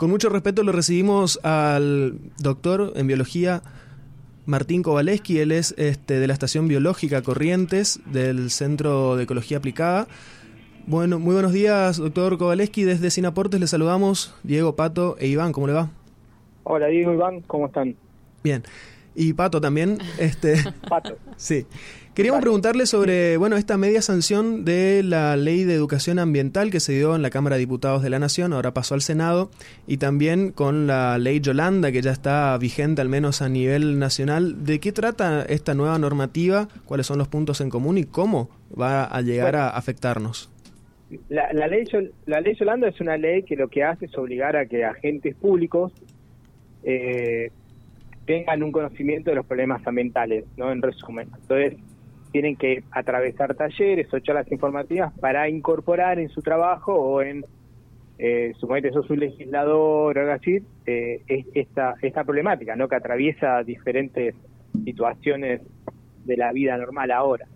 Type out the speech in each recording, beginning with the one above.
Con mucho respeto lo recibimos al doctor en biología Martín Kowaleski, él es este, de la Estación Biológica Corrientes del Centro de Ecología Aplicada. Bueno, muy buenos días, doctor Kowaleski. Desde Sinaportes le saludamos Diego, Pato e Iván. ¿Cómo le va? Hola, Diego, Iván, ¿cómo están? Bien. Y Pato también. Este, Pato. Sí. Queríamos preguntarle sobre, bueno, esta media sanción de la Ley de Educación Ambiental que se dio en la Cámara de Diputados de la Nación, ahora pasó al Senado, y también con la Ley Yolanda, que ya está vigente al menos a nivel nacional. ¿De qué trata esta nueva normativa? ¿Cuáles son los puntos en común y cómo va a llegar a afectarnos? La, ley, la ley Yolanda es una ley que lo que hace es obligar a que agentes públicos eh, tengan un conocimiento de los problemas ambientales, ¿no? En resumen. Entonces, tienen que atravesar talleres o charlas informativas para incorporar en su trabajo o en, eh, suponete, sos un legislador o algo así, eh, esta, esta problemática, ¿no? Que atraviesa diferentes situaciones de la vida normal ahora.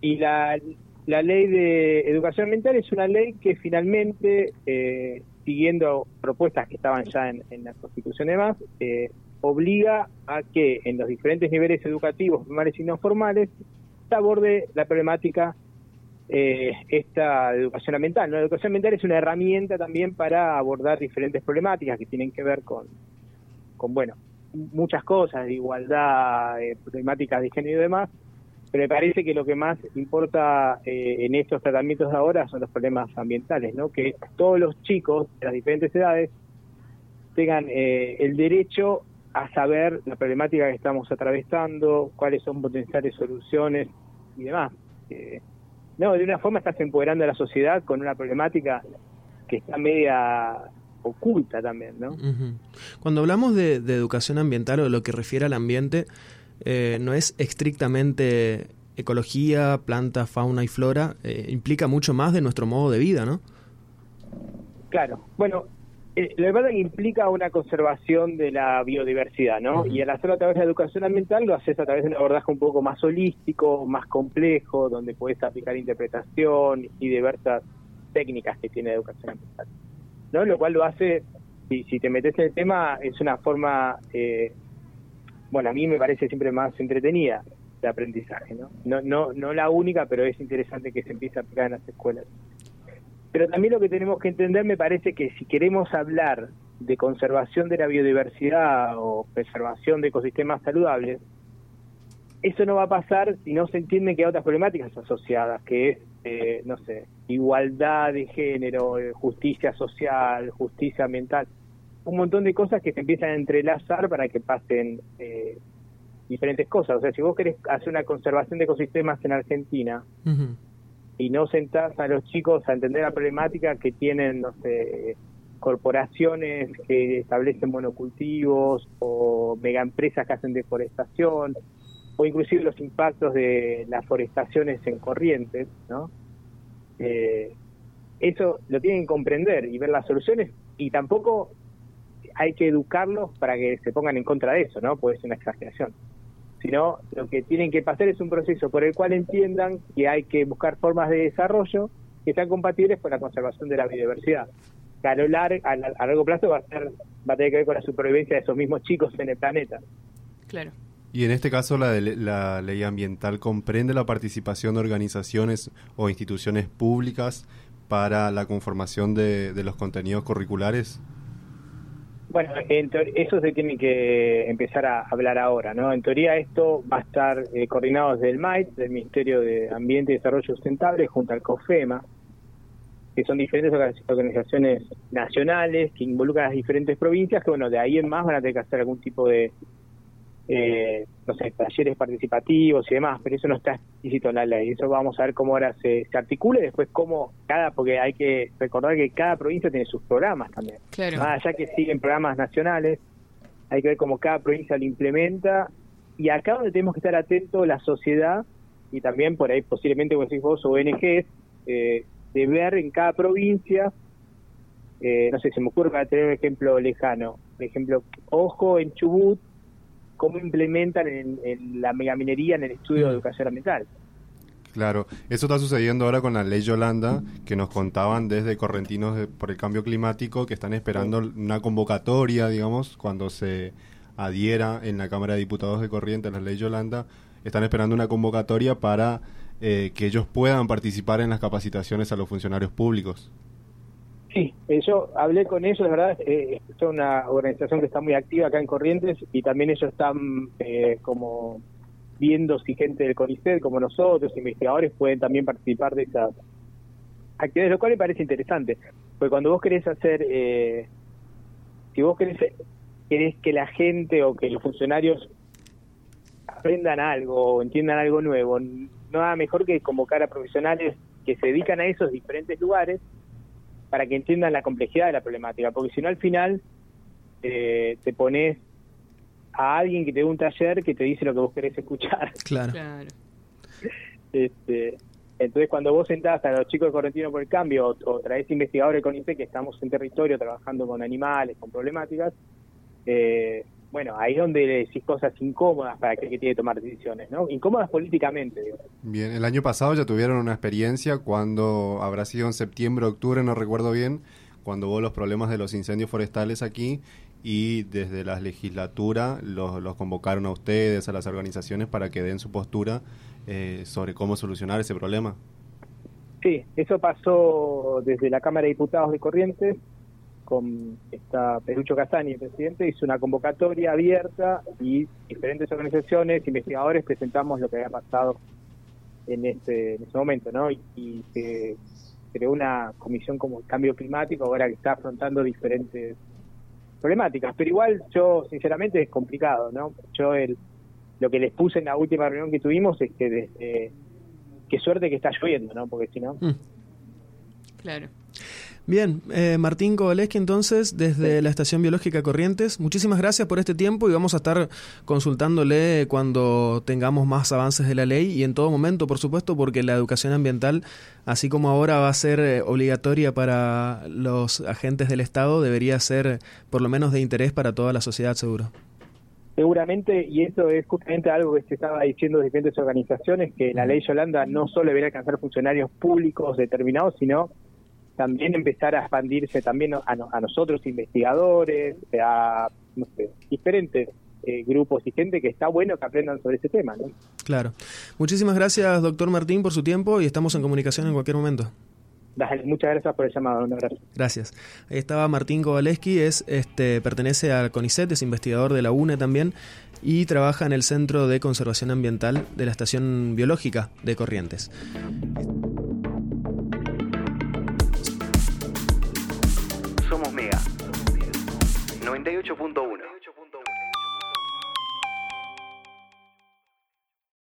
Y la, la ley de educación ambiental es una ley que finalmente, eh, siguiendo propuestas que estaban ya en, en la Constitución y demás, eh, obliga a que en los diferentes niveles educativos, formales y no formales, se aborde la problemática eh, esta educación ambiental. La educación ambiental es una herramienta también para abordar diferentes problemáticas que tienen que ver con, con bueno, muchas cosas, igualdad, eh, problemáticas de género y demás, pero me parece que lo que más importa eh, en estos tratamientos de ahora son los problemas ambientales, ¿no? que todos los chicos de las diferentes edades tengan el derecho a saber la problemática que estamos atravesando, cuáles son potenciales soluciones y demás. Eh, no, de una forma estás empoderando a la sociedad con una problemática que está media oculta también, ¿no? Cuando hablamos de, educación ambiental o de lo que refiere al ambiente, eh, no es estrictamente ecología, planta, fauna y flora, eh, implica mucho más de nuestro modo de vida, ¿no? Claro, bueno, eh, verdad que implica una conservación de la biodiversidad, ¿no? Y al hacerlo a través de la educación ambiental lo haces a través de un abordaje un poco más holístico, más complejo, donde puedes aplicar interpretación y diversas técnicas que tiene la educación ambiental, ¿no? Lo cual lo hace, si, si te metes en el tema, es una forma, eh, bueno, a mí me parece siempre más entretenida de aprendizaje, ¿no? No, no, no la única, pero es interesante que se empiece a aplicar en las escuelas. Pero también lo que tenemos que entender, me parece que si queremos hablar de conservación de la biodiversidad o preservación de ecosistemas saludables, eso no va a pasar si no se entiende que hay otras problemáticas asociadas, que es, eh, no sé, igualdad de género, eh, justicia social, justicia ambiental, un montón de cosas que se empiezan a entrelazar para que pasen eh, diferentes cosas. O sea, si vos querés hacer una conservación de ecosistemas en Argentina, y no sentás a los chicos a entender la problemática que tienen, no sé, corporaciones que establecen monocultivos o megaempresas que hacen deforestación o inclusive los impactos de las forestaciones en corrientes, ¿no? Eh, eso lo tienen que comprender y ver las soluciones y tampoco hay que educarlos para que se pongan en contra de eso, ¿no? Puede ser una exageración sino lo que tienen que pasar es un proceso por el cual entiendan que hay que buscar formas de desarrollo que sean compatibles con la conservación de la biodiversidad. Que a, lo largo, a, largo plazo va a, ser, va a tener que ver con la supervivencia de esos mismos chicos en el planeta. Claro. Y en este caso la, la ley ambiental comprende la participación de organizaciones o instituciones públicas para la conformación de, de los contenidos curriculares. Bueno, eso se tiene que empezar a hablar ahora, ¿no? En teoría esto va a estar eh, coordinado desde el MAIT, del Ministerio de Ambiente y Desarrollo Sustentable, junto al COFEMA, que son diferentes organizaciones nacionales que involucran a las diferentes provincias, que bueno, de ahí en más van a tener que hacer algún tipo de eh, no sé, talleres participativos y demás, pero eso no está explícito en la ley. Eso vamos a ver cómo ahora se, se articula y después cómo cada, porque hay que recordar que cada provincia tiene sus programas también. Claro. Más allá que siguen programas nacionales, hay que ver cómo cada provincia lo implementa y acá donde tenemos que estar atentos la sociedad y también por ahí posiblemente, como decís vos, ONGs, eh, de ver en cada provincia, eh, no sé, se me ocurre para tener un ejemplo lejano, por ejemplo, ojo en Chubut, cómo implementan en, la megaminería en el estudio de mm. educación ambiental. Claro, eso está sucediendo ahora con la ley Yolanda, que nos contaban desde Correntinos por el cambio climático, que están esperando una convocatoria, digamos, cuando se adhiera en la Cámara de Diputados de Corrientes la ley Yolanda, están esperando una convocatoria para eh, que ellos puedan participar en las capacitaciones a los funcionarios públicos. Sí, yo hablé con ellos, de verdad, eh, es una organización que está muy activa acá en Corrientes y también ellos están eh, como viendo si gente del CONICET, como nosotros, investigadores, pueden también participar de esas actividades, lo cual me parece interesante, porque cuando vos querés hacer, eh, si vos querés, querés que la gente o que los funcionarios aprendan algo o entiendan algo nuevo, nada mejor que convocar a profesionales que se dedican a esos diferentes lugares para que entiendan la complejidad de la problemática, porque si no al final eh, te pones a alguien que te dé un taller que te dice lo que vos querés escuchar. Claro. Este, entonces cuando vos sentás a los chicos de Correntino por el Cambio o, traes investigadores con IPE que estamos en territorio trabajando con animales, con problemáticas, eh, bueno, ahí es donde le decís cosas incómodas para aquel que tiene que tomar decisiones, ¿no? Incómodas políticamente. Digo. Bien, el año pasado ya tuvieron una experiencia cuando habrá sido en septiembre, octubre, no recuerdo bien, cuando hubo los problemas de los incendios forestales aquí y desde la legislatura los, los convocaron a ustedes, a las organizaciones, para que den su postura eh, sobre cómo solucionar ese problema. Sí, eso pasó desde la Cámara de Diputados de Corrientes, con esta Perucho Casani, el presidente, hizo una convocatoria abierta y diferentes organizaciones, investigadores presentamos lo que había pasado en este, en ese momento, ¿no? Y, y se creó una comisión como el cambio climático, ahora que está afrontando diferentes problemáticas, pero igual yo sinceramente es complicado, ¿no? Yo el, lo que les puse en la última reunión que tuvimos es que desde, qué suerte que está lloviendo, ¿no? Porque si no... Mm. Claro. Bien, eh, Martín Kowaleski, entonces, desde la Estación Biológica Corrientes, muchísimas gracias por este tiempo y vamos a estar consultándole cuando tengamos más avances de la ley y en todo momento, por supuesto, porque la educación ambiental, así como ahora va a ser eh, obligatoria para los agentes del Estado, debería ser por lo menos de interés para toda la sociedad, seguro. Seguramente, y eso es justamente algo que se estaba diciendo de diferentes organizaciones, que la ley Yolanda no solo debería alcanzar funcionarios públicos determinados, sino también empezar a expandirse también a, a nosotros investigadores, a no sé, diferentes eh, grupos y gente que está bueno que aprendan sobre ese tema. ¿no? Claro. Muchísimas gracias, doctor Martín, por su tiempo y estamos en comunicación en cualquier momento. Dale, muchas gracias por el llamado, un abrazo. Gracias. Ahí estaba Martín Kowaleski, es, este, pertenece al CONICET, es investigador de la UNE también y trabaja en el Centro de Conservación Ambiental de la Estación Biológica de Corrientes. 98.1